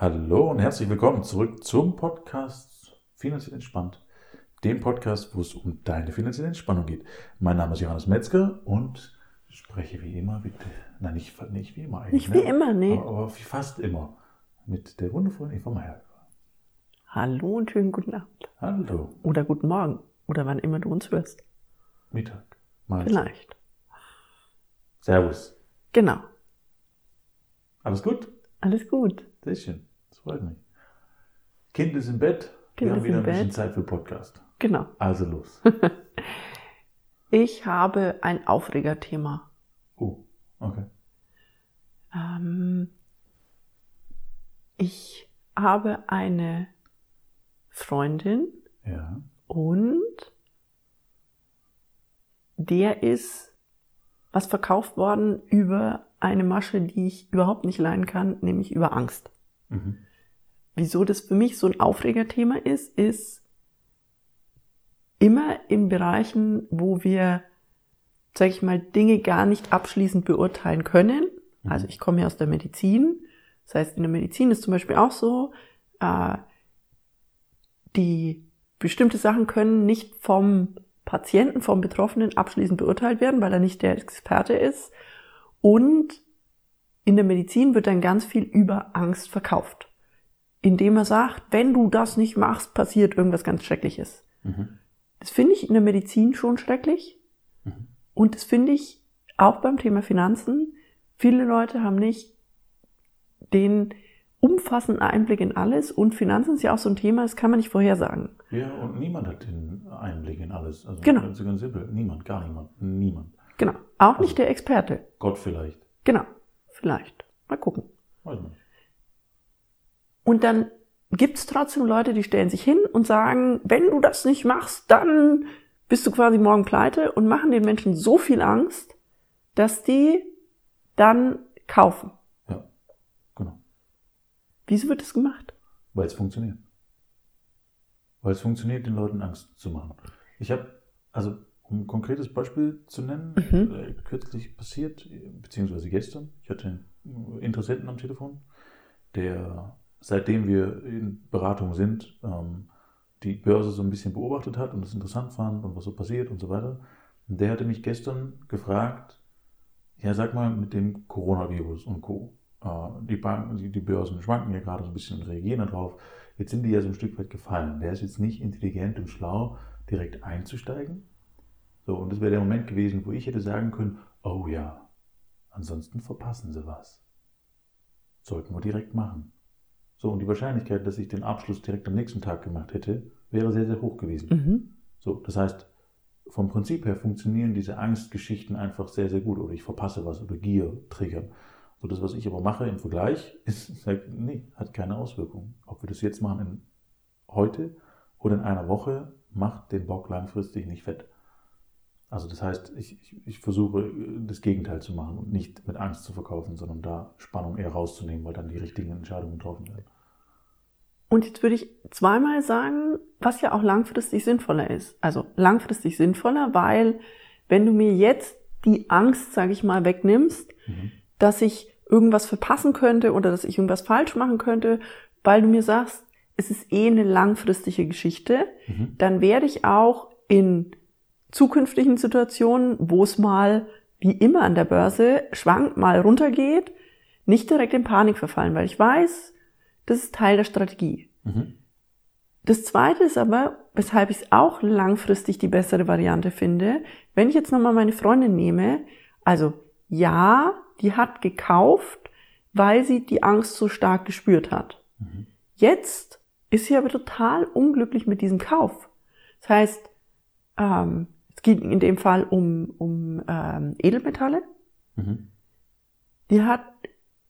Hallo und herzlich willkommen zurück zum Podcast Finanziell Entspannt, dem Podcast, wo es um deine finanzielle Entspannung geht. Mein Name ist Johannes Metzger und spreche wie immer mit, nein, nicht, nicht wie immer eigentlich. Nicht wie immer, nee. Aber, aber fast immer mit der wundervollen Eva Meyer. Hallo und schönen guten Abend. Hallo. Oder guten Morgen. Oder wann immer du uns hörst. Mittag. Mahlzeit. Vielleicht. Servus. Genau. Alles gut? Alles gut. Sehr schön. Das freut mich. Kind ist im Bett. Kind Wir haben wieder ein bisschen Bett. Zeit für Podcast. Genau. Also los. Ich habe ein Aufregerthema. Oh, okay. Ähm, ich habe eine Freundin Ja. und der ist was verkauft worden über eine Masche, die ich überhaupt nicht leiden kann, nämlich über Angst. Mhm. Wieso das für mich so ein Aufregerthema ist, ist immer in Bereichen, wo wir, sage ich mal, Dinge gar nicht abschließend beurteilen können. Mhm. Also ich komme ja aus der Medizin. Das heißt, in der Medizin ist zum Beispiel auch so, äh, die bestimmte Sachen können nicht vom Patienten, vom Betroffenen abschließend beurteilt werden, weil er nicht der Experte ist. Und in der Medizin wird dann ganz viel über Angst verkauft. Indem er sagt, wenn du das nicht machst, passiert irgendwas ganz Schreckliches. Mhm. Das finde ich in der Medizin schon schrecklich. Mhm. Und das finde ich auch beim Thema Finanzen. Viele Leute haben nicht den umfassenden Einblick in alles. Und Finanzen ist ja auch so ein Thema, das kann man nicht vorhersagen. Ja, und niemand hat den Einblick in alles. Also Genau. ganz, ganz simpel. Niemand, gar niemand. Niemand. Genau. Auch Also- nicht der Experte. Gott vielleicht. Genau. Vielleicht. Mal gucken. Weiß man nicht. Und dann gibt's trotzdem Leute, die stellen sich hin und sagen, wenn du das nicht machst, dann bist du quasi morgen pleite und machen den Menschen so viel Angst, dass die dann kaufen. Ja, genau. Wieso wird das gemacht? Weil es funktioniert. Weil es funktioniert, den Leuten Angst zu machen. Ich habe, also um ein konkretes Beispiel zu nennen, Mhm. äh, kürzlich passiert, äh, beziehungsweise gestern, ich hatte einen Interessenten am Telefon, der, seitdem wir in Beratung sind, ähm, die Börse so ein bisschen beobachtet hat und es interessant fand und was so passiert und so weiter. Und der hatte mich gestern gefragt, ja, sag mal, mit dem Coronavirus und Co. Äh, die Banken, die, Börsen schwanken ja gerade so ein bisschen und reagieren darauf. Jetzt sind die ja so ein Stück weit gefallen. Wäre es jetzt nicht intelligent und schlau, direkt einzusteigen? So, und das wäre der Moment gewesen, wo ich hätte sagen können, oh ja, ansonsten verpassen sie was. Sollten wir direkt machen. So, und die Wahrscheinlichkeit, dass ich den Abschluss direkt am nächsten Tag gemacht hätte, wäre sehr, sehr hoch gewesen. Mhm. So, das heißt, vom Prinzip her funktionieren diese Angstgeschichten einfach sehr, sehr gut. Oder ich verpasse was oder Gier triggern. So, das, was ich aber mache im Vergleich, ist, sagt, nee, hat keine Auswirkung. Ob wir das jetzt machen in heute oder in einer Woche, macht den Bock langfristig nicht fett. Also das heißt, ich, ich, ich versuche das Gegenteil zu machen und nicht mit Angst zu verkaufen, sondern da Spannung eher rauszunehmen, weil dann die richtigen Entscheidungen getroffen werden. Und jetzt würde ich zweimal sagen, was ja auch langfristig sinnvoller ist. Also langfristig sinnvoller, weil wenn du mir jetzt die Angst, sage ich mal, wegnimmst, Mhm. dass ich irgendwas verpassen könnte oder dass ich irgendwas falsch machen könnte, weil du mir sagst, es ist eh eine langfristige Geschichte, Mhm. dann werde ich auch in zukünftigen Situationen, wo es mal wie immer an der Börse schwankt, mal runtergeht, nicht direkt in Panik verfallen, weil ich weiß, das ist Teil der Strategie. Mhm. Das zweite ist aber, weshalb ich es auch langfristig die bessere Variante finde, wenn ich jetzt nochmal meine Freundin nehme, also ja, die hat gekauft, weil sie die Angst so stark gespürt hat. Mhm. Jetzt ist sie aber total unglücklich mit diesem Kauf. Das heißt, ähm, es geht in dem Fall um, um ähm, Edelmetalle. Mhm. Die hat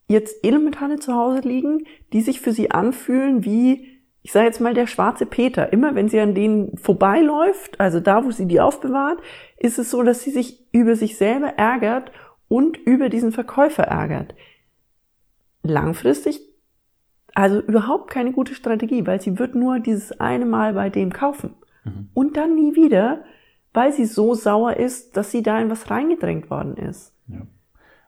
jetzt Edelmetalle zu Hause liegen, die sich für sie anfühlen wie, ich sage jetzt mal, der schwarze Peter. Immer wenn sie an denen vorbeiläuft, also da, wo sie die aufbewahrt, ist es so, dass sie sich über sich selber ärgert und über diesen Verkäufer ärgert. Langfristig also überhaupt keine gute Strategie, weil sie wird nur dieses eine Mal bei dem kaufen Mhm. und dann nie wieder, weil sie so sauer ist, dass sie da in was reingedrängt worden ist. Ja.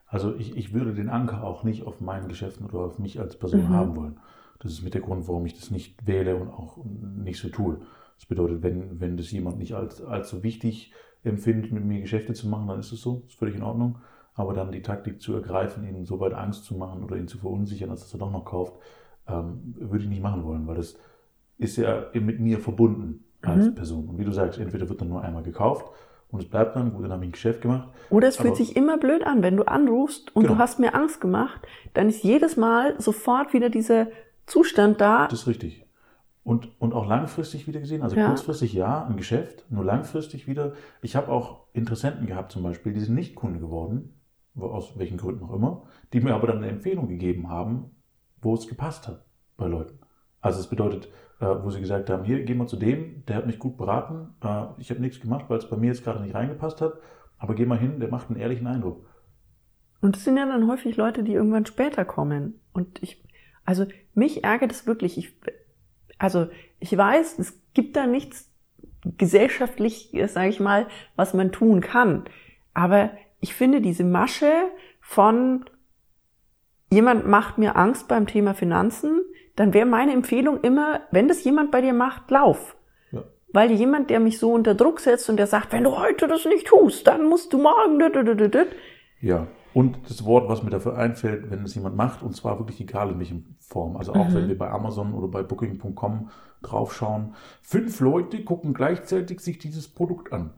Also ich, ich würde den Anker auch nicht auf meinen Geschäften oder auf mich als Person Mhm. haben wollen. Das ist mit der Grund, warum ich das nicht wähle und auch nicht so tue. Das bedeutet, wenn, wenn das jemand nicht als, allzu wichtig empfindet, mit mir Geschäfte zu machen, dann ist es so, ist völlig in Ordnung. Aber dann die Taktik zu ergreifen, ihn so weit Angst zu machen oder ihn zu verunsichern, dass er doch noch kauft, ähm, würde ich nicht machen wollen, weil das ist ja mit mir verbunden als mhm. Person. Und wie du sagst, entweder wird dann nur einmal gekauft und es bleibt dann, gut, dann habe ich ein Geschäft gemacht. Oder es fühlt sich immer blöd an, wenn du anrufst und genau. du hast mir Angst gemacht, dann ist jedes Mal sofort wieder dieser Zustand da. Das ist richtig. Und, und auch langfristig wieder gesehen, also ja. kurzfristig ja, ein Geschäft, nur langfristig wieder. Ich habe auch Interessenten gehabt zum Beispiel, die sind nicht Kunde geworden, aus welchen Gründen auch immer, die mir aber dann eine Empfehlung gegeben haben, wo es gepasst hat bei Leuten. Also es bedeutet, äh, wo sie gesagt haben, hier gehen wir zu dem, der hat mich gut beraten, äh, ich habe nichts gemacht, weil es bei mir jetzt gerade nicht reingepasst hat, aber geh mal hin, der macht einen ehrlichen Eindruck. Und das sind ja dann häufig Leute, die irgendwann später kommen. Und ich, also mich ärgert es wirklich. Ich, also ich weiß, es gibt da nichts gesellschaftlich, sage ich mal, was man tun kann. Aber ich finde diese Masche von jemand macht mir Angst beim Thema Finanzen, dann wäre meine Empfehlung immer, wenn das jemand bei dir macht, lauf. Ja. Weil jemand, der mich so unter Druck setzt und der sagt, wenn du heute das nicht tust, dann musst du morgen. Ja, und das Wort, was mir dafür einfällt, wenn es jemand macht, und zwar wirklich egal in welcher Form. Also auch mhm. wenn wir bei Amazon oder bei Booking.com draufschauen, fünf Leute gucken gleichzeitig sich dieses Produkt an.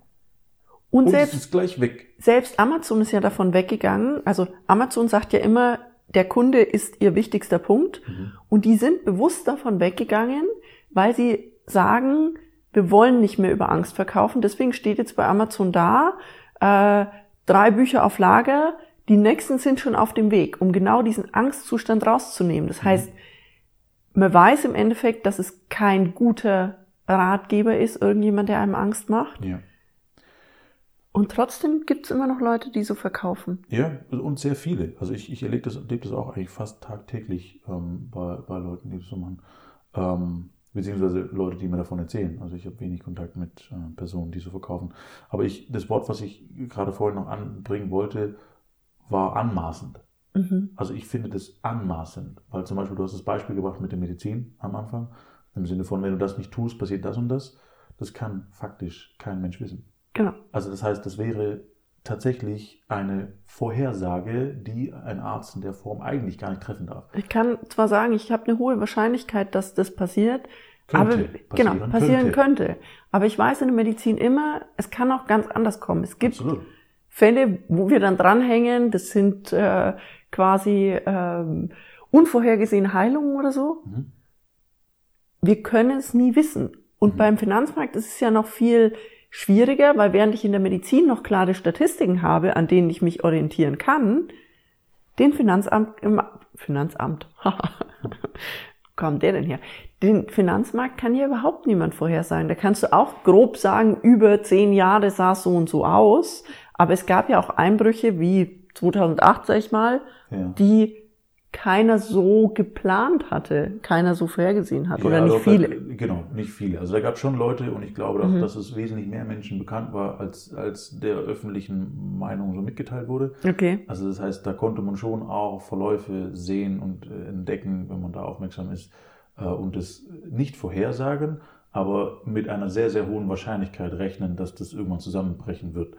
Und, und selbst, es ist gleich weg. Selbst Amazon ist ja davon weggegangen. Also Amazon sagt ja immer, der Kunde ist ihr wichtigster Punkt. Mhm. Und die sind bewusst davon weggegangen, weil sie sagen, wir wollen nicht mehr über Angst verkaufen. Deswegen steht jetzt bei Amazon da, äh, drei Bücher auf Lager, die nächsten sind schon auf dem Weg, um genau diesen Angstzustand rauszunehmen. Das mhm. heißt, man weiß im Endeffekt, dass es kein guter Ratgeber ist, irgendjemand, der einem Angst macht. Ja. Und trotzdem gibt es immer noch Leute, die so verkaufen. Ja, und sehr viele. Also ich, ich erlebe das, erlebe das auch eigentlich fast tagtäglich ähm, bei, bei Leuten, die das so machen. Ähm, beziehungsweise Leute, die mir davon erzählen. Also ich habe wenig Kontakt mit äh, Personen, die so verkaufen. Aber ich, das Wort, was ich gerade vorhin noch anbringen wollte, war anmaßend. Mhm. Also ich finde das anmaßend, weil zum Beispiel du hast das Beispiel gebracht mit der Medizin am Anfang, im Sinne von, wenn du das nicht tust, passiert das und das. Das kann faktisch kein Mensch wissen. Genau. Also das heißt, das wäre tatsächlich eine Vorhersage, die ein Arzt in der Form eigentlich gar nicht treffen darf. Ich kann zwar sagen, ich habe eine hohe Wahrscheinlichkeit, dass das passiert, könnte, aber genau passieren passieren könnte. könnte. Aber ich weiß in der Medizin immer, es kann auch ganz anders kommen. Es gibt Absolut. Fälle, wo wir dann dranhängen. Das sind äh, quasi ähm, unvorhergesehene Heilungen oder so. Mhm. Wir können es nie wissen. Und mhm. beim Finanzmarkt ist es ja noch viel schwieriger, weil während ich in der Medizin noch klare Statistiken habe, an denen ich mich orientieren kann, den Finanzamt, im Finanzamt, kommt der denn her? Den Finanzmarkt kann ja überhaupt niemand vorhersagen. Da kannst du auch grob sagen, über zehn Jahre sah es so und so aus. Aber es gab ja auch Einbrüche wie 2008, sag ich mal, ja. die keiner so geplant hatte, keiner so vorhergesehen hat ja, oder nicht viele. Genau, nicht viele. Also da gab es schon Leute und ich glaube, mhm. dass es wesentlich mehr Menschen bekannt war, als, als der öffentlichen Meinung so mitgeteilt wurde. Okay. Also das heißt, da konnte man schon auch Verläufe sehen und äh, entdecken, wenn man da aufmerksam ist äh, und es nicht vorhersagen, aber mit einer sehr, sehr hohen Wahrscheinlichkeit rechnen, dass das irgendwann zusammenbrechen wird.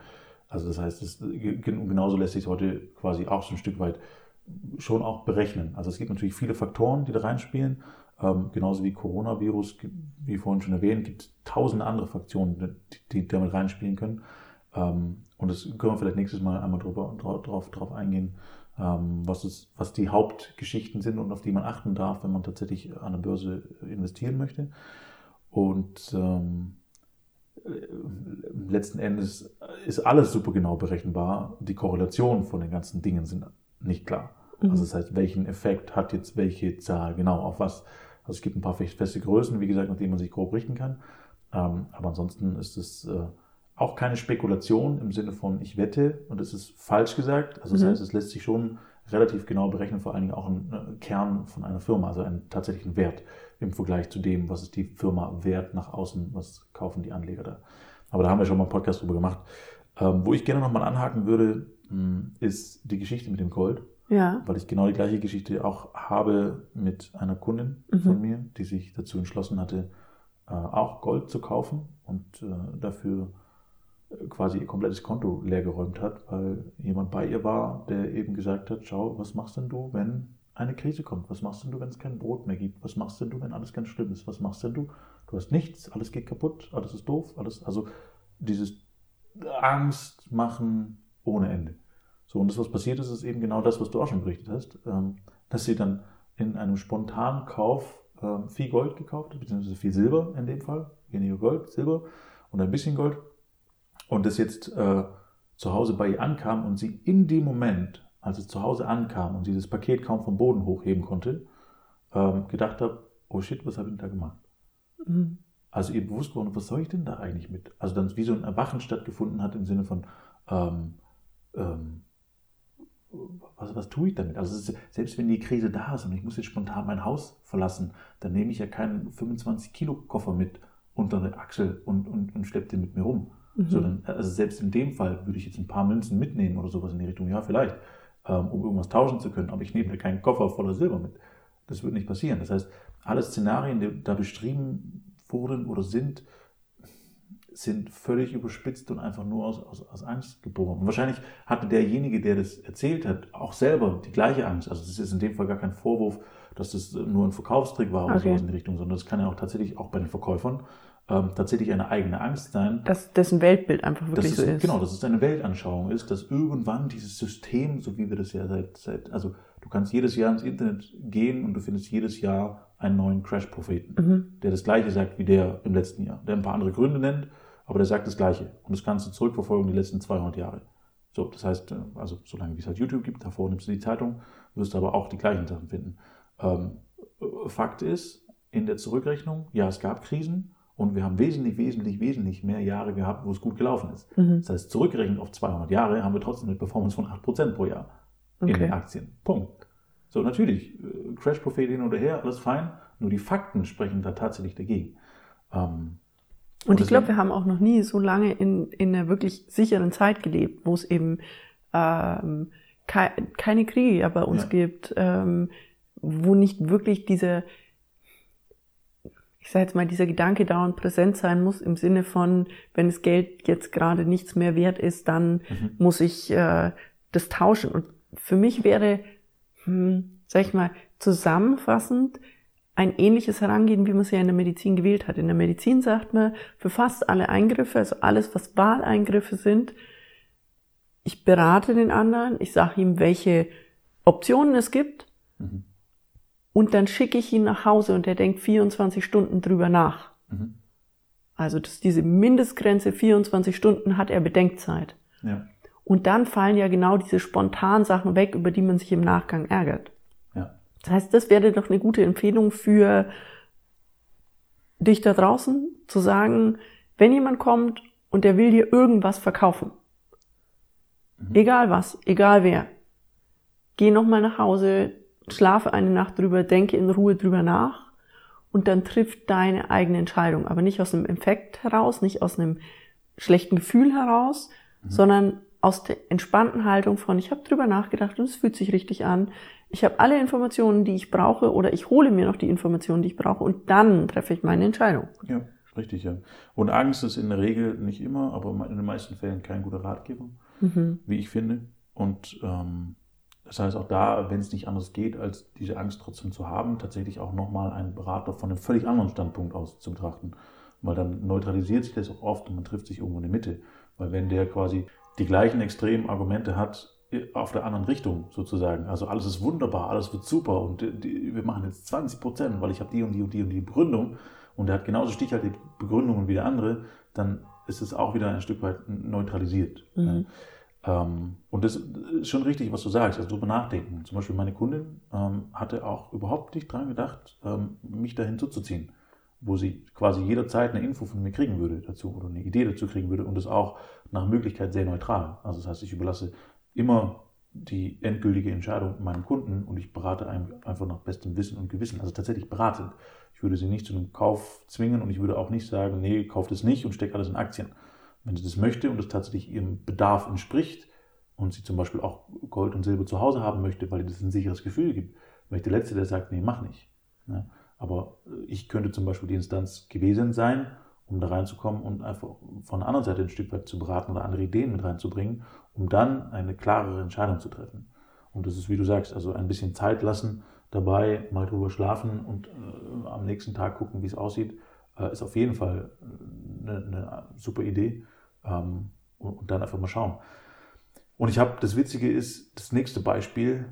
Also das heißt, das, genauso lässt sich heute quasi auch so ein Stück weit schon auch berechnen. Also es gibt natürlich viele Faktoren, die da reinspielen. Ähm, genauso wie Coronavirus, wie vorhin schon erwähnt, gibt es tausend andere Faktoren, die, die damit reinspielen können. Ähm, und das können wir vielleicht nächstes Mal einmal drüber, drauf, drauf eingehen, ähm, was, es, was die Hauptgeschichten sind und auf die man achten darf, wenn man tatsächlich an der Börse investieren möchte. Und ähm, letzten Endes ist alles super genau berechenbar. Die Korrelationen von den ganzen Dingen sind nicht klar. Mhm. Also das heißt, welchen Effekt hat jetzt welche Zahl genau auf was? Also es gibt ein paar feste Größen, wie gesagt, nach denen man sich grob richten kann. Ähm, aber ansonsten ist es äh, auch keine Spekulation im Sinne von ich wette und es ist falsch gesagt. Also das mhm. heißt, es lässt sich schon relativ genau berechnen, vor allen Dingen auch ein äh, Kern von einer Firma, also einen tatsächlichen Wert im Vergleich zu dem, was ist die Firma wert nach außen, was kaufen die Anleger da. Aber da haben wir schon mal einen Podcast drüber gemacht. Ähm, wo ich gerne nochmal anhaken würde, ist die Geschichte mit dem Gold. Ja. weil ich genau die gleiche Geschichte auch habe mit einer Kundin Mhm. von mir, die sich dazu entschlossen hatte, äh, auch Gold zu kaufen und äh, dafür äh, quasi ihr komplettes Konto leergeräumt hat, weil jemand bei ihr war, der eben gesagt hat, schau, was machst denn du, wenn eine Krise kommt? Was machst denn du, wenn es kein Brot mehr gibt? Was machst denn du, wenn alles ganz schlimm ist? Was machst denn du? Du hast nichts, alles geht kaputt, alles ist doof, alles, also dieses Angst machen ohne Ende. So, und das, was passiert ist, ist eben genau das, was du auch schon berichtet hast, ähm, dass sie dann in einem spontanen Kauf ähm, viel Gold gekauft hat, beziehungsweise viel Silber in dem Fall, weniger Gold, Silber und ein bisschen Gold. Und das jetzt äh, zu Hause bei ihr ankam und sie in dem Moment, als es zu Hause ankam und sie das Paket kaum vom Boden hochheben konnte, ähm, gedacht hat, oh shit, was habe ich denn da gemacht? Mhm. Also ihr bewusst geworden, was soll ich denn da eigentlich mit? Also dann wie so ein Erwachen stattgefunden hat im Sinne von, ähm, ähm, was, was tue ich damit? Also ist, selbst wenn die Krise da ist und ich muss jetzt spontan mein Haus verlassen, dann nehme ich ja keinen 25 Kilo Koffer mit unter der Achsel und, und, und schleppe den mit mir rum. Mhm. Sondern, also selbst in dem Fall würde ich jetzt ein paar Münzen mitnehmen oder sowas in die Richtung, ja vielleicht, ähm, um irgendwas tauschen zu können, aber ich nehme ja keinen Koffer voller Silber mit. Das wird nicht passieren. Das heißt, alle Szenarien, die da beschrieben wurden oder sind, sind völlig überspitzt und einfach nur aus, aus, aus Angst geboren. Und wahrscheinlich hatte derjenige, der das erzählt hat, auch selber die gleiche Angst. Also es ist in dem Fall gar kein Vorwurf, dass das nur ein Verkaufstrick war oder Okay. sowas in die Richtung, sondern das kann ja auch tatsächlich auch bei den Verkäufern ähm, tatsächlich eine eigene Angst sein, Dass dessen Weltbild einfach wirklich es, so ist. Genau, dass es eine Weltanschauung ist, dass irgendwann dieses System, so wie wir das ja seit, seit also du kannst jedes Jahr ins Internet gehen und du findest jedes Jahr einen neuen Crash-Propheten, Mhm. der das Gleiche sagt wie der im letzten Jahr, der ein paar andere Gründe nennt, aber der sagt das Gleiche. Und das kannst du zurückverfolgen die letzten 200 Jahre. So, das heißt, äh, also solange wie es halt YouTube gibt, davor nimmst du die Zeitung, wirst du aber auch die gleichen Sachen finden. Ähm, äh, Fakt ist, in der Zurückrechnung, ja, es gab Krisen und wir haben wesentlich, wesentlich, wesentlich mehr Jahre gehabt, wo es gut gelaufen ist. Mhm. Das heißt, zurückgerechnet auf 200 Jahre haben wir trotzdem eine Performance von 8% pro Jahr in Okay. den Aktien. Punkt. So, natürlich, äh, Crash-Prophet hin oder her, alles fein, nur die Fakten sprechen da tatsächlich dagegen. Ähm, Und ich glaube, wir haben auch noch nie so lange in, in einer wirklich sicheren Zeit gelebt, wo es eben ähm, kei keine Kriege ja bei uns Ja. gibt, ähm, wo nicht wirklich diese, ich sage jetzt mal, dieser Gedanke dauernd präsent sein muss, im Sinne von, wenn das Geld jetzt gerade nichts mehr wert ist, dann Mhm. muss ich äh, das tauschen. Und für mich wäre, hm, sag ich mal, zusammenfassend ein ähnliches Herangehen, wie man es ja in der Medizin gewählt hat. In der Medizin sagt man, für fast alle Eingriffe, also alles, was Wahleingriffe sind, ich berate den anderen, ich sage ihm, welche Optionen es gibt Mhm. und dann schicke ich ihn nach Hause und er denkt 24 Stunden drüber nach. Mhm. Also das diese Mindestgrenze, 24 Stunden hat er Bedenkzeit. Ja, Und dann fallen ja genau diese spontanen Sachen weg, über die man sich im Nachgang ärgert. Das heißt, das wäre doch eine gute Empfehlung für dich da draußen, zu sagen, wenn jemand kommt und der will dir irgendwas verkaufen, Mhm. egal was, egal wer, geh nochmal nach Hause, schlafe eine Nacht drüber, denke in Ruhe drüber nach und dann trifft deine eigene Entscheidung. Aber nicht aus einem Infekt heraus, nicht aus einem schlechten Gefühl heraus, sondern aus der entspannten Haltung von, ich habe drüber nachgedacht und es fühlt sich richtig an. Ich habe alle Informationen, die ich brauche, oder ich hole mir noch die Informationen, die ich brauche, und dann treffe ich meine Entscheidung. ja, richtig, ja. Und Angst ist in der Regel nicht immer, aber in den meisten Fällen kein guter Ratgeber, Mhm. wie ich finde. Und ähm, das heißt auch da, wenn es nicht anders geht, als diese Angst trotzdem zu haben, tatsächlich auch nochmal einen Berater von einem völlig anderen Standpunkt aus zu betrachten. Weil dann neutralisiert sich das auch oft und man trifft sich irgendwo in der Mitte. Weil wenn der quasi die gleichen extremen Argumente hat, auf der anderen Richtung sozusagen. Also alles ist wunderbar, alles wird super und die, wir machen jetzt 20 Prozent, weil ich habe die und die und die und die Begründung und der hat genauso stichhaltige Begründungen wie der andere, dann ist es auch wieder ein Stück weit neutralisiert. Mhm. Ja. Ähm, und das ist schon richtig, was du sagst, also drüber nachdenken. Zum Beispiel meine Kundin ähm, hatte auch überhaupt nicht dran gedacht, ähm, mich dahin zuzuziehen, wo sie quasi jederzeit eine Info von mir kriegen würde dazu oder eine Idee dazu kriegen würde und das auch nach Möglichkeit sehr neutral. Also das heißt, ich überlasse immer die endgültige Entscheidung meinem Kunden und ich berate einfach nach bestem Wissen und Gewissen, also tatsächlich beratend. Ich würde sie nicht zu einem Kauf zwingen und ich würde auch nicht sagen, nee, kauft es nicht und steckt alles in Aktien. Wenn sie das möchte und es tatsächlich ihrem Bedarf entspricht, und sie zum Beispiel auch Gold und Silber zu Hause haben möchte, weil das ein sicheres Gefühl gibt, wäre ich der Letzte, der sagt, nee, mach nicht. Ne? Aber ich könnte zum Beispiel die Instanz gewesen sein, um da reinzukommen und einfach von der anderen Seite ein Stück weit zu beraten oder andere Ideen mit reinzubringen, um dann eine klarere Entscheidung zu treffen. Und das ist, wie du sagst, also ein bisschen Zeit lassen dabei, mal drüber schlafen und äh, am nächsten Tag gucken, wie es aussieht, äh, ist auf jeden Fall eine, eine super Idee. Ähm, und, und, dann einfach mal schauen. Und ich habe, das Witzige ist, das nächste Beispiel,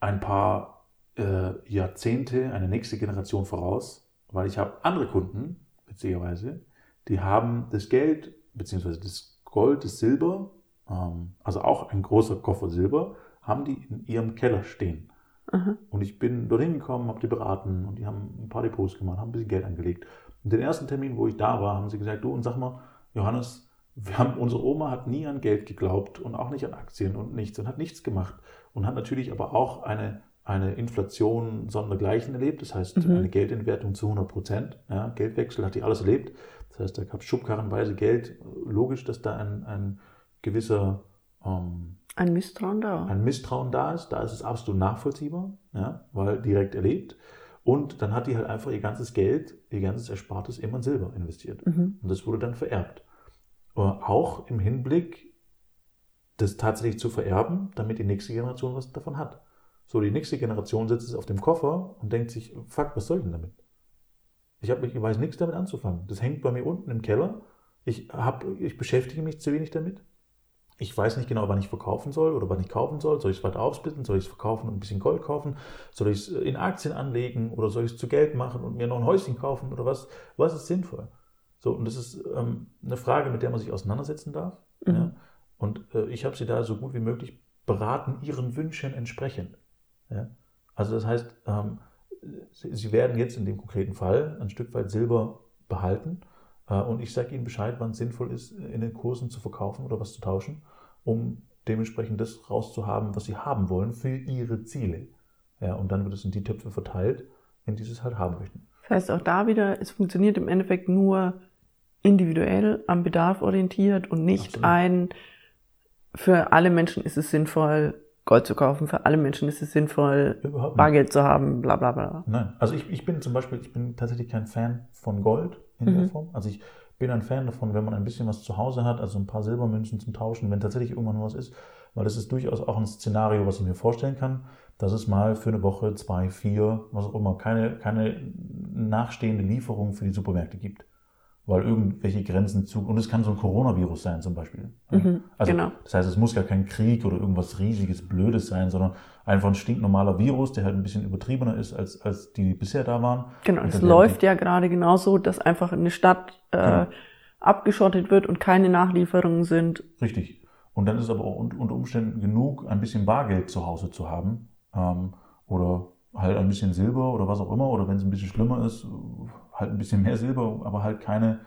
ein paar äh, Jahrzehnte, eine nächste Generation voraus, weil ich habe andere Kunden, witzigerweise, die haben das Geld, beziehungsweise das Gold, das Silber, ähm, also auch ein großer Koffer Silber, haben die in ihrem Keller stehen. Mhm. Und ich bin dorthin gekommen, habe die beraten und die haben ein paar Depots gemacht, haben ein bisschen Geld angelegt. Und den ersten Termin, wo ich da war, haben sie gesagt, du und sag mal, Johannes, wir haben, unsere Oma hat nie an Geld geglaubt und auch nicht an Aktien und nichts und hat nichts gemacht und hat natürlich aber auch eine, eine Inflation sondergleichen erlebt, das heißt mhm. eine Geldentwertung zu 100 Prozent, ja, Geldwechsel hat die alles erlebt, das heißt, da gab es schubkarrenweise Geld, logisch, dass da ein, ein gewisser ähm, ein Misstrauen da. Ein Misstrauen da ist, da ist es absolut nachvollziehbar, ja, weil direkt erlebt. Und dann hat die halt einfach ihr ganzes Geld, ihr ganzes Erspartes immer in Silber investiert. Mhm. Und das wurde dann vererbt. Auch im Hinblick, das tatsächlich zu vererben, damit die nächste Generation was davon hat. So, die nächste Generation sitzt auf dem Koffer und denkt sich, fuck, was soll ich denn damit? Ich, hab, ich weiß nichts damit anzufangen. Das hängt bei mir unten im Keller. Ich, hab, ich beschäftige mich zu wenig damit ich weiß nicht genau, wann ich verkaufen soll oder wann ich kaufen soll. Soll ich es weiter aufsplitten? Soll ich es verkaufen und ein bisschen Gold kaufen? Soll ich es in Aktien anlegen oder soll ich es zu Geld machen und mir noch ein Häuschen kaufen oder was? Was ist sinnvoll? So, und das ist ähm, eine Frage, mit der man sich auseinandersetzen darf. Mhm. Ja? Und äh, ich habe sie da so gut wie möglich beraten, ihren Wünschen entsprechend. Ja? Also das heißt, ähm, sie, werden jetzt in dem konkreten Fall ein Stück weit Silber behalten äh, und ich sage Ihnen Bescheid, wann es sinnvoll ist, in den Kursen zu verkaufen oder was zu tauschen, um dementsprechend das rauszuhaben, was Sie haben wollen für Ihre Ziele. Ja, und dann wird es in die Töpfe verteilt, in die Sie es halt haben möchten. Das heißt auch da wieder, es funktioniert im Endeffekt nur individuell am Bedarf orientiert und nicht Absolut. ein, für alle Menschen ist es sinnvoll, Gold zu kaufen, für alle Menschen ist es sinnvoll, Bargeld zu haben, bla bla bla. Nein, also ich, ich bin zum Beispiel, ich bin tatsächlich kein Fan von Gold in mhm. der Form. Also ich bin ein Fan davon, wenn man ein bisschen was zu Hause hat, also ein paar Silbermünzen zum Tauschen, wenn tatsächlich irgendwann was ist, weil das ist durchaus auch ein Szenario, was ich mir vorstellen kann, dass es mal für eine Woche, zwei, vier, was auch immer, keine, keine nachstehende Lieferung für die Supermärkte gibt weil irgendwelche Grenzen zu. Und es kann so ein Coronavirus sein zum Beispiel. Mhm, also, genau. Das heißt, es muss gar kein Krieg oder irgendwas riesiges, Blödes sein, sondern einfach ein stinknormaler Virus, der halt ein bisschen übertriebener ist, als, als die bisher da waren. Genau, es läuft ja gerade genauso, dass einfach eine Stadt äh, genau. abgeschottet wird und keine Nachlieferungen sind. Richtig. Und dann ist es aber auch unter Umständen genug, ein bisschen Bargeld zu Hause zu haben. Ähm, oder halt ein bisschen Silber oder was auch immer. Oder wenn es ein bisschen schlimmer ist, halt ein bisschen mehr Silber, aber halt keine,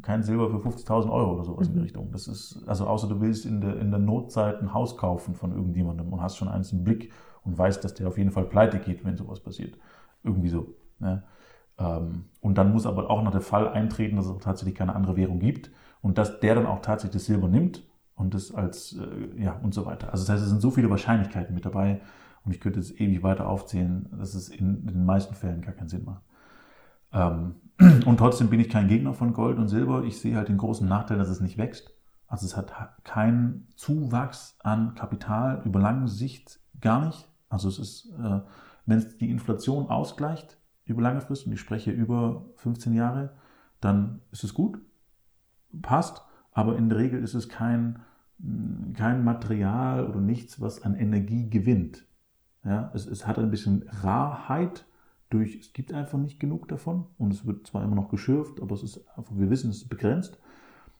kein Silber für 50.000 Euro oder sowas mhm. in die mhm. Richtung. Das ist, also außer du willst in der, in der Notzeit ein Haus kaufen von irgendjemandem und hast schon eins im Blick und weißt, dass der auf jeden Fall pleite geht, wenn sowas passiert. Irgendwie so. Ne? Ähm, und dann muss aber auch noch der Fall eintreten, dass es tatsächlich keine andere Währung gibt und dass der dann auch tatsächlich das Silber nimmt und das als, äh, ja, und so weiter. Also das heißt, es sind so viele Wahrscheinlichkeiten mit dabei und ich könnte jetzt ewig weiter aufzählen, dass es in, in den meisten Fällen gar keinen Sinn macht. Ähm, und trotzdem bin ich kein Gegner von Gold und Silber. Ich sehe halt den großen Nachteil, dass es nicht wächst. Also es hat keinen Zuwachs an Kapital über lange Sicht gar nicht. Also es ist, äh, wenn es die Inflation ausgleicht über lange Frist, und ich spreche über 15 Jahre, dann ist es gut, passt, aber in der Regel ist es kein, kein Material oder nichts, was an Energie gewinnt. Ja, es, es hat ein bisschen Rarheit, durch, es gibt einfach nicht genug davon und es wird zwar immer noch geschürft, aber es ist einfach, wir wissen, es ist begrenzt,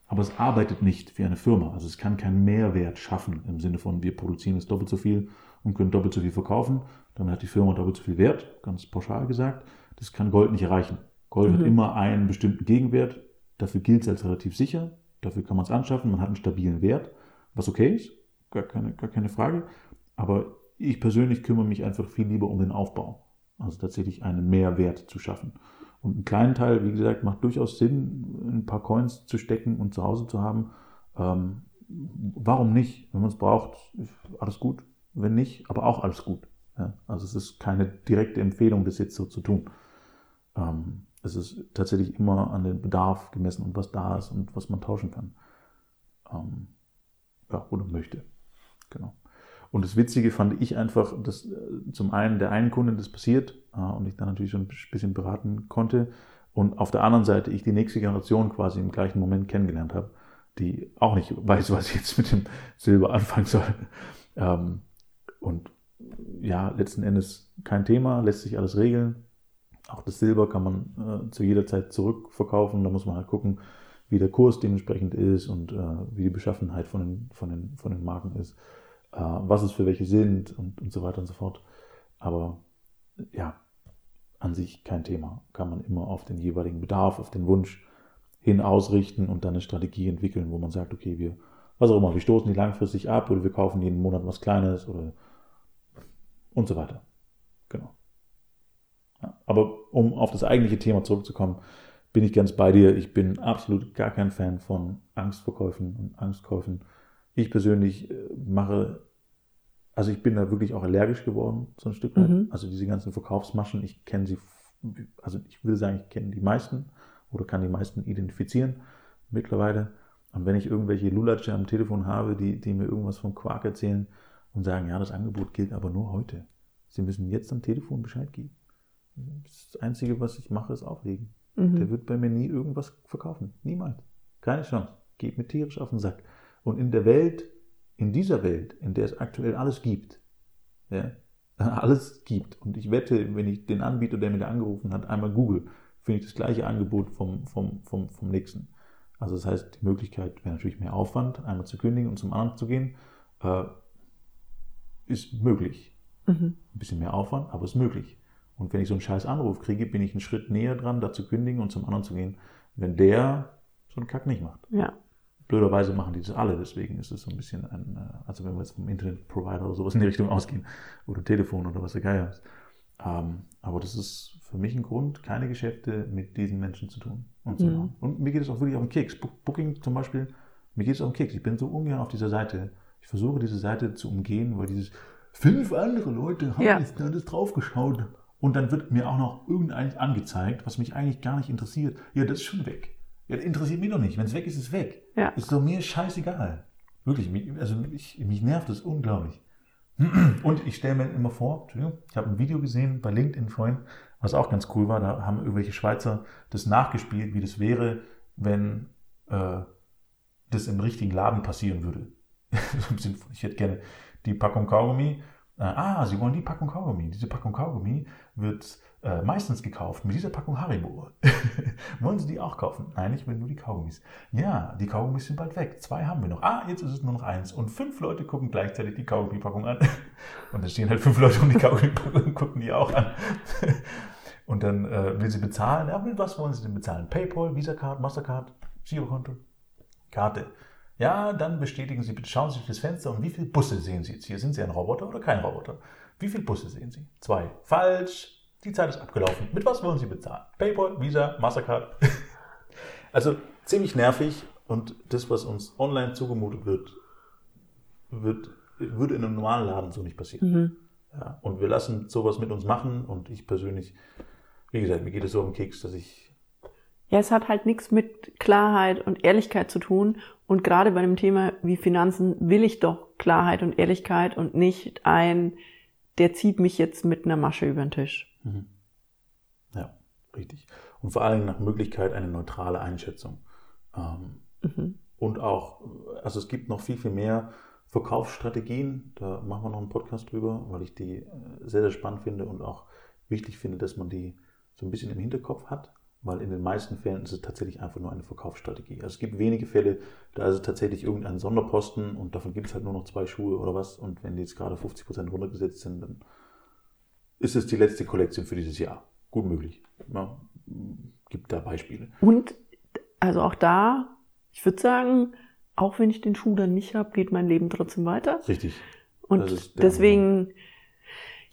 aber es arbeitet nicht wie eine Firma. Also es kann keinen Mehrwert schaffen im Sinne von, wir produzieren jetzt doppelt so viel und können doppelt so viel verkaufen, dann hat die Firma doppelt so viel Wert, ganz pauschal gesagt. Das kann Gold nicht erreichen. Gold mhm. hat immer einen bestimmten Gegenwert, dafür gilt es als relativ sicher, dafür kann man es anschaffen, man hat einen stabilen Wert, was okay ist, gar keine, gar keine Frage. Aber ich persönlich kümmere mich einfach viel lieber um den Aufbau. Also tatsächlich einen Mehrwert zu schaffen. Und einen kleinen Teil, wie gesagt, macht durchaus Sinn, ein paar Coins zu stecken und zu Hause zu haben. Ähm, warum nicht? Wenn man es braucht, alles gut. Wenn nicht, aber auch alles gut. Ja, also es ist keine direkte Empfehlung, das jetzt so zu tun. Ähm, es ist tatsächlich immer an den Bedarf gemessen und was da ist und was man tauschen kann. Ähm, ja, oder möchte. Genau. Und das Witzige fand ich einfach, dass äh, zum einen der einen Kunde das passiert äh, und ich dann natürlich schon ein bisschen beraten konnte und auf der anderen Seite ich die nächste Generation quasi im gleichen Moment kennengelernt habe, die auch nicht weiß, was ich jetzt mit dem Silber anfangen soll. Ähm, und ja, letzten Endes kein Thema, lässt sich alles regeln. Auch das Silber kann man äh, zu jeder Zeit zurückverkaufen. Da muss man halt gucken, wie der Kurs dementsprechend ist und äh, wie die Beschaffenheit von den, von den, von den Marken ist, äh, was es für welche sind und, und so weiter und so fort. Aber ja, an sich kein Thema. Kann man immer auf den jeweiligen Bedarf, auf den Wunsch hin ausrichten und dann eine Strategie entwickeln, wo man sagt, okay, wir, was auch immer, wir stoßen die langfristig ab oder wir kaufen jeden Monat was Kleines oder und so weiter. Genau. Ja, aber um auf das eigentliche Thema zurückzukommen, bin ich ganz bei dir. Ich bin absolut gar kein Fan von Angstverkäufen und Angstkäufen. Ich persönlich äh, mache, also ich bin da wirklich auch allergisch geworden, so ein Stück weit. Mhm. Also diese ganzen Verkaufsmaschen, ich kenne sie, also ich würde sagen, ich kenne die meisten oder kann die meisten identifizieren mittlerweile. Und wenn ich irgendwelche Lulatsche am Telefon habe, die, die mir irgendwas vom Quark erzählen, und sagen, ja, das Angebot gilt aber nur heute. Sie müssen jetzt am Telefon Bescheid geben. Das Einzige, was ich mache, ist auflegen. Mhm. Der wird bei mir nie irgendwas verkaufen. Niemals. Keine Chance. Geht mir tierisch auf den Sack. Und in der Welt, in dieser Welt, in der es aktuell alles gibt, ja, alles gibt. Und ich wette, wenn ich den Anbieter, der mir da angerufen hat, einmal google, finde ich das gleiche Angebot vom, vom, vom, vom nächsten. Also das heißt, die Möglichkeit wäre natürlich mehr Aufwand, einmal zu kündigen und zum anderen zu gehen. Äh, ist möglich. Mhm. Ein bisschen mehr Aufwand, aber ist möglich. Und wenn ich so einen scheiß Anruf kriege, bin ich einen Schritt näher dran, da zu kündigen und zum anderen zu gehen, wenn der so einen Kack nicht macht. Ja. Blöderweise machen die das alle, deswegen ist es so ein bisschen ein, äh, also wenn wir jetzt vom Internetprovider oder sowas in die Richtung ausgehen, oder Telefon oder was der Geier ist. Ähm, aber das ist für mich ein Grund, keine Geschäfte mit diesen Menschen zu tun. Und, so mhm. und mir geht es auch wirklich auf den Keks. Booking zum Beispiel, mir geht es auf den Keks. Ich bin so ungern auf dieser Seite ich versuche diese Seite zu umgehen, weil dieses fünf andere Leute haben ja. jetzt alles draufgeschaut. Und dann wird mir auch noch irgendeins angezeigt, was mich eigentlich gar nicht interessiert. Ja, das ist schon weg. Ja, das interessiert mich doch nicht. Wenn es weg ist, ist es weg. Ja. Ist doch mir scheißegal. Wirklich, also mich, mich nervt das unglaublich. Und ich stelle mir immer vor, ich habe ein Video gesehen bei LinkedIn vorhin, was auch ganz cool war. Da haben irgendwelche Schweizer das nachgespielt, wie das wäre, wenn äh, das im richtigen Laden passieren würde. ich hätte gerne die Packung Kaugummi. Äh, ah, Sie wollen die Packung Kaugummi. Diese Packung Kaugummi wird äh, meistens gekauft mit dieser Packung Haribo. wollen Sie die auch kaufen? Nein, ich will nur die Kaugummis. Ja, die Kaugummis sind bald weg. Zwei haben wir noch. Ah, jetzt ist es nur noch eins. Und fünf Leute gucken gleichzeitig die Kaugummi-Packung an. Und da stehen halt fünf Leute um die Kaugummi-Packung und gucken die auch an. Und dann äh, will sie bezahlen. Ja, mit was wollen Sie denn bezahlen? PayPal, Visa Card, Mastercard, Girokonto, Karte. Ja, dann bestätigen Sie bitte, schauen Sie durch das Fenster und wie viele Busse sehen Sie jetzt hier? Sind Sie ein Roboter oder kein Roboter? Wie viele Busse sehen Sie? Zwei. Falsch. Die Zeit ist abgelaufen. Mit was wollen Sie bezahlen? PayPal, Visa, Mastercard. also ziemlich nervig und das, was uns online zugemutet wird, wird würde in einem normalen Laden so nicht passieren. Mhm. Ja, und wir lassen sowas mit uns machen und ich persönlich, wie gesagt, mir geht es so um Keks, dass ich ja, es hat halt nichts mit Klarheit und Ehrlichkeit zu tun. Und gerade bei einem Thema wie Finanzen will ich doch Klarheit und Ehrlichkeit und nicht ein, der zieht mich jetzt mit einer Masche über den Tisch. Mhm. Ja, richtig. Und vor allem nach Möglichkeit eine neutrale Einschätzung. Ähm, mhm. Und auch, also es gibt noch viel, viel mehr Verkaufsstrategien. Da machen wir noch einen Podcast drüber, weil ich die äh, sehr, sehr spannend finde und auch wichtig finde, dass man die so ein bisschen im Hinterkopf hat weil in den meisten Fällen ist es tatsächlich einfach nur eine Verkaufsstrategie. Also es gibt wenige Fälle, da ist es tatsächlich irgendein Sonderposten und davon gibt es halt nur noch zwei Schuhe oder was und wenn die jetzt gerade 50% runtergesetzt sind, dann ist es die letzte Kollektion für dieses Jahr. Gut möglich. Ja, gibt da Beispiele. Und also auch da, ich würde sagen, auch wenn ich den Schuh dann nicht habe, geht mein Leben trotzdem weiter. Richtig. Und deswegen... Moment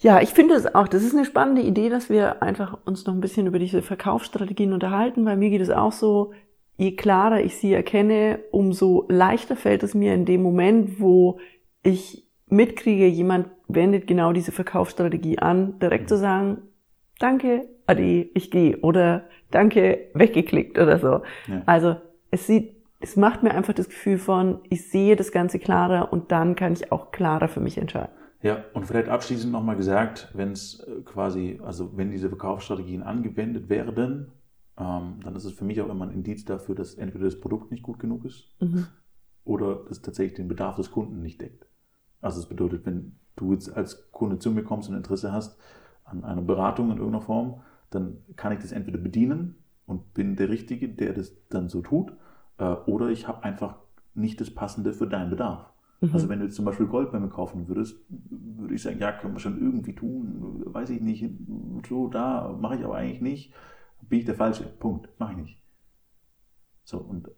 ja, ich finde es auch, das ist eine spannende Idee, dass wir einfach uns noch ein bisschen über diese Verkaufsstrategien unterhalten, weil mir geht es auch so, je klarer ich sie erkenne, umso leichter fällt es mir in dem Moment, wo ich mitkriege, jemand wendet genau diese Verkaufsstrategie an, direkt zu sagen, danke, ade, ich gehe oder danke, weggeklickt oder so. Ja. Also es sieht, es macht mir einfach das Gefühl von, ich sehe das Ganze klarer und dann kann ich auch klarer für mich entscheiden. Ja, und vielleicht abschließend nochmal gesagt, wenn es äh, quasi, also wenn diese Verkaufsstrategien angewendet werden, ähm, dann ist es für mich auch immer ein Indiz dafür, dass entweder das Produkt nicht gut genug ist Mhm. oder es tatsächlich den Bedarf des Kunden nicht deckt. Also das bedeutet, wenn du jetzt als Kunde zu mir kommst und Interesse hast an einer Beratung in irgendeiner Form, dann kann ich das entweder bedienen und bin der Richtige, der das dann so tut, äh, oder ich habe einfach nicht das Passende für deinen Bedarf. Mhm. Also wenn du jetzt zum Beispiel Gold bei mir kaufen würdest, würde ich sagen, ja, können wir schon irgendwie tun, weiß ich nicht, so da, mache ich aber eigentlich nicht, bin ich der Falsche, Punkt, mache ich nicht. So, und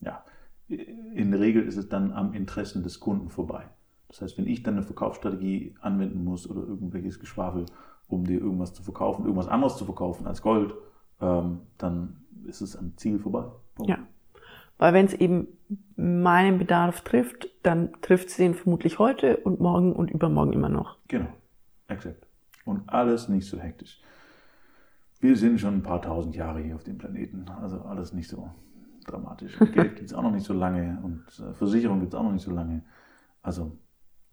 ja, in der Regel ist es dann am Interessen des Kunden vorbei. Das heißt, wenn ich dann eine Verkaufsstrategie anwenden muss oder irgendwelches Geschwafel, um dir irgendwas zu verkaufen, irgendwas anderes zu verkaufen als Gold, ähm, dann ist es am Ziel vorbei. Punkt. Ja. Weil wenn es eben meinen Bedarf trifft, dann trifft es den vermutlich heute und morgen und übermorgen immer noch. Genau, exakt. Und alles nicht so hektisch. Wir sind schon ein paar tausend Jahre hier auf dem Planeten, also alles nicht so dramatisch. Und Geld gibt es auch noch nicht so lange und äh, Versicherung gibt es auch noch nicht so lange. Also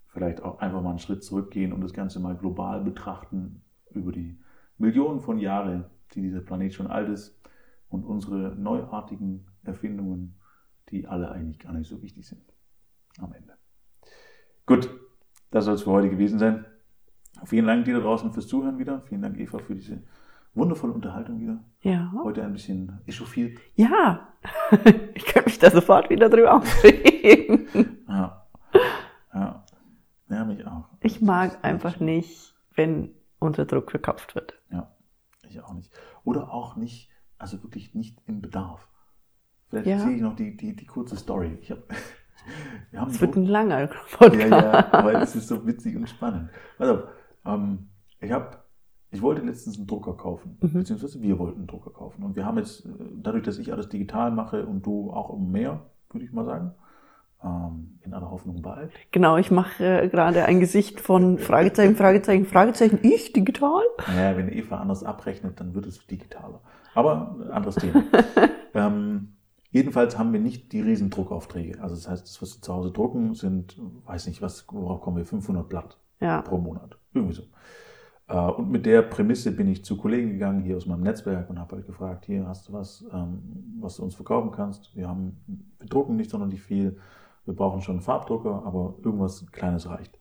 vielleicht auch einfach mal einen Schritt zurückgehen und das Ganze mal global betrachten über die Millionen von Jahren, die dieser Planet schon alt ist und unsere neuartigen Erfindungen, die alle eigentlich gar nicht so wichtig sind am Ende. Gut, das soll es für heute gewesen sein. Vielen Dank dir da draußen fürs Zuhören wieder. Vielen Dank, Eva, für diese wundervolle Unterhaltung wieder. Ja. Heute ein bisschen echauffiert. Ja. ich kann mich da sofort wieder drüber aufregen. Ja. Ja. Ja, mich auch. Ich mag einfach nicht, wenn unter Druck verkauft wird. Ja, ich auch nicht. Oder auch nicht, also wirklich nicht im Bedarf. Vielleicht Ja. erzähle ich noch die, die, die kurze Story. Ich hab, wir haben Es wird ein langer Ja, Podcast. ja, aber es ist so witzig und spannend. Also, ähm, ich habe, ich wollte letztens einen Drucker kaufen, Mhm. beziehungsweise wir wollten einen Drucker kaufen. Und wir haben jetzt, äh, dadurch, dass ich alles digital mache und du auch immer mehr, würde ich mal sagen, ähm, in aller Hoffnung bald. Genau, ich mache äh, gerade ein Gesicht von Fragezeichen, Fragezeichen, Fragezeichen. Ich digital? Naja, wenn Eva anders abrechnet, dann wird es digitaler. Aber ein anderes Thema. ähm, jedenfalls haben wir nicht die riesen Druckaufträge. Also das heißt, das, was wir zu Hause drucken, sind, weiß nicht, was, worauf kommen wir, 500 Blatt. Ja. pro Monat. Irgendwie so. Äh, Und mit der Prämisse bin ich zu Kollegen gegangen hier aus meinem Netzwerk und habe halt gefragt, hier hast du was, ähm, was du uns verkaufen kannst. Wir haben, wir drucken nicht sonderlich viel. Wir brauchen schon einen Farbdrucker, aber irgendwas Kleines reicht.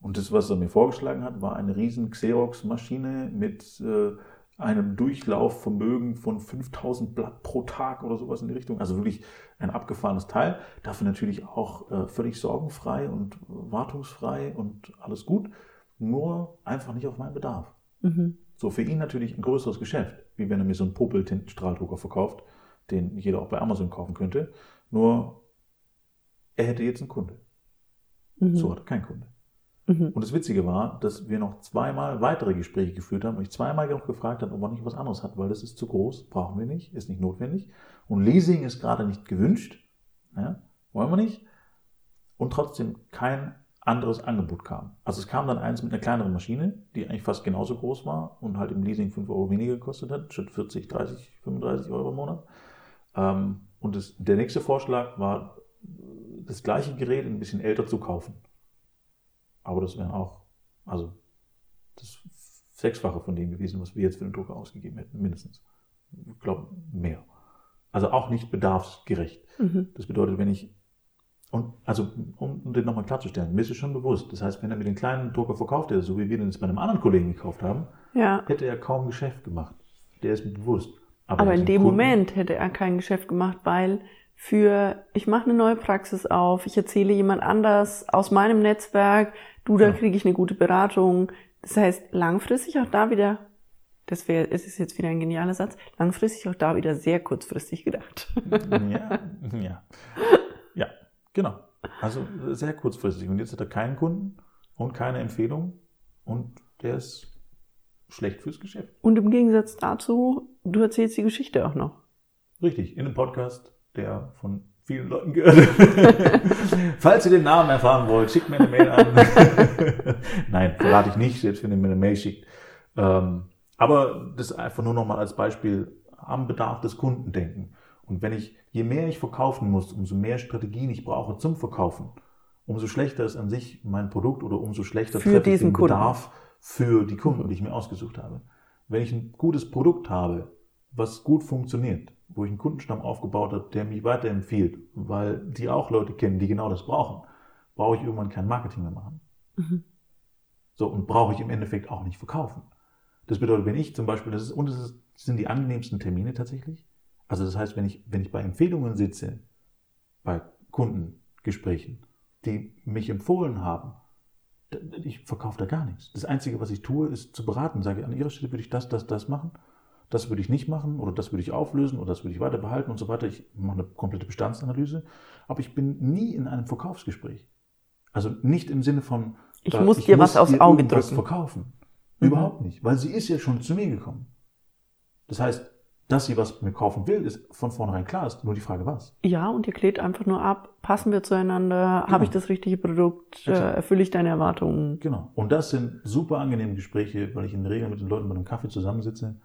Und das, was er mir vorgeschlagen hat, war eine riesen Xerox-Maschine mit äh, einem Durchlaufvermögen von 5000 Blatt pro Tag oder sowas in die Richtung. Also wirklich ein abgefahrenes Teil. Dafür natürlich auch äh, völlig sorgenfrei und wartungsfrei und alles gut. Nur einfach nicht auf meinen Bedarf. Mhm. So für ihn natürlich ein größeres Geschäft, wie wenn er mir so einen Popel-Tintenstrahldrucker verkauft, den jeder auch bei Amazon kaufen könnte. Nur er hätte jetzt einen Kunde. Mhm. So hat er keinen Kunde. Mhm. Und das Witzige war, dass wir noch zweimal weitere Gespräche geführt haben und ich zweimal noch gefragt habe, ob er nicht was anderes hat, weil das ist zu groß, brauchen wir nicht, ist nicht notwendig. Und Leasing ist gerade nicht gewünscht, ja, wollen wir nicht. Und trotzdem kein anderes Angebot kam. Also es kam dann eins mit einer kleineren Maschine, die eigentlich fast genauso groß war und halt im Leasing 5 Euro weniger gekostet hat, statt 40, 30, 35 Euro im Monat. Ähm, und das, der nächste Vorschlag war, das gleiche Gerät ein bisschen älter zu kaufen. Aber das wären auch, also das Sechsfache von dem gewesen, was wir jetzt für den Drucker ausgegeben hätten, mindestens. Ich glaube, mehr. Also auch nicht bedarfsgerecht. Mhm. Das bedeutet, wenn ich, und also um, um den nochmal klarzustellen, mir ist es schon bewusst. Das heißt, wenn er mir den kleinen Drucker verkauft hätte, so wie wir den jetzt bei einem anderen Kollegen gekauft haben, Ja. hätte er kaum Geschäft gemacht. Der ist mir bewusst. Aber er in dem den Kunden- Moment hätte er kein Geschäft gemacht, weil für, ich mache eine neue Praxis auf, ich erzähle jemand anders aus meinem Netzwerk, du, da kriege ich eine gute Beratung. Das heißt, langfristig auch da wieder, das wäre, es ist jetzt wieder ein genialer Satz, langfristig auch da wieder sehr kurzfristig gedacht. Ja, ja. Ja, genau. Also sehr kurzfristig. Und jetzt hat er keinen Kunden und keine Empfehlung und der ist schlecht fürs Geschäft. Und im Gegensatz dazu, du erzählst die Geschichte auch noch. Richtig, in einem Podcast, der von vielen Leuten gehört. Falls ihr den Namen erfahren wollt, schickt mir eine Mail an. Nein, verrate ich nicht, selbst wenn ihr mir eine Mail schickt. Ähm, aber das einfach nur nochmal als Beispiel am Bedarf des Kunden denken. Und wenn ich, je mehr ich verkaufen muss, umso mehr Strategien ich brauche zum Verkaufen, umso schlechter ist an sich mein Produkt oder umso schlechter Für treffe ich den Kunden. Bedarf für die Kunden, die ich mir ausgesucht habe. Wenn ich ein gutes Produkt habe, was gut funktioniert, wo ich einen Kundenstamm aufgebaut habe, der mich weiterempfiehlt, weil die auch Leute kennen, die genau das brauchen, brauche ich irgendwann kein Marketing mehr machen. Mhm. So, und brauche ich im Endeffekt auch nicht verkaufen. Das bedeutet, wenn ich zum Beispiel, das ist, und das ist, das sind die angenehmsten Termine tatsächlich. Also das heißt, wenn ich, wenn ich bei Empfehlungen sitze, bei Kundengesprächen, die mich empfohlen haben, ich verkaufe da gar nichts. Das Einzige, was ich tue, ist zu beraten. Sage, an Ihrer Stelle würde ich das, das, das machen. Das würde ich nicht machen oder das würde ich auflösen oder das würde ich weiter behalten und so weiter. Ich mache eine komplette Bestandsanalyse. Aber ich bin nie in einem Verkaufsgespräch. Also nicht im Sinne von, Ich äh, muss dir was aufs Auge drücken. verkaufen. Mhm. Überhaupt nicht, weil sie ist ja schon zu mir gekommen. Das heißt, dass sie was mir kaufen will, ist von vornherein klar, ist nur die Frage, was. Ja, und ihr klärt einfach nur ab, passen wir zueinander, habe ich das richtige Produkt, äh, erfülle ich deine Erwartungen. Genau. Und das sind super angenehme Gespräche, weil ich in der Regel mit den Leuten bei einem Kaffee zusammensitze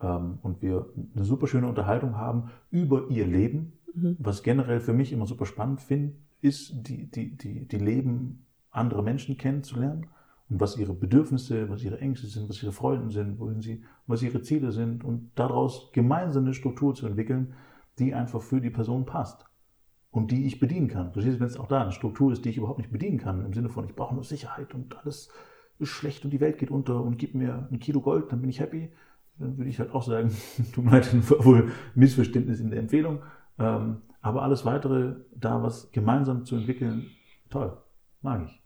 ähm, und wir eine super schöne Unterhaltung haben über ihr Leben. Mhm. Was generell für mich immer super spannend finde, ist, die, die, die, die Leben anderer Menschen kennenzulernen und was ihre Bedürfnisse, was ihre Ängste sind, was ihre Freuden sind, wohin sie, was ihre Ziele sind und daraus gemeinsam eine Struktur zu entwickeln, die einfach für die Person passt und die ich bedienen kann. Verstehst du, wenn es auch da eine Struktur ist, die ich überhaupt nicht bedienen kann, im Sinne von, ich brauche nur Sicherheit und alles ist schlecht und die Welt geht unter und gib mir ein Kilo Gold, dann bin ich happy, dann würde ich halt auch sagen, tut mir leid, wohl Missverständnis in der Empfehlung. Ähm, aber alles weitere, da was gemeinsam zu entwickeln, toll, mag ich.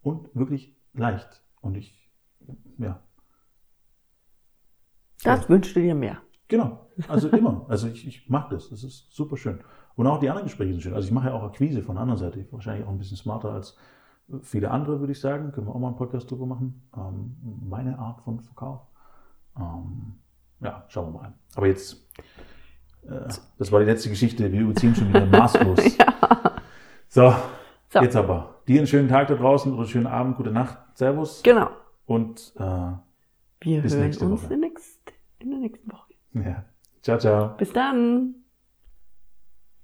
Und wirklich leicht. Und ich, ja, Das wünschst du dir mehr. Genau, also immer. Also ich, ich mag das, das ist super schön. Und auch die anderen Gespräche sind schön. Also ich mache ja auch Akquise von der anderen Seite, wahrscheinlich auch ein bisschen smarter als viele andere, würde ich sagen. Können wir auch mal einen Podcast drüber machen. Ähm, meine Art von Verkauf. Ähm, ja, schauen wir mal. Aber jetzt, äh, das war die letzte Geschichte. Wir überziehen schon wieder maßlos. so, So. jetzt aber. Dir einen schönen Tag da draußen oder einen schönen Abend, gute Nacht. Servus. Genau. Und äh, Wir Bis hören nächste uns Woche. in, nächst, in der nächsten Woche. ja, ciao, ciao. Bis dann.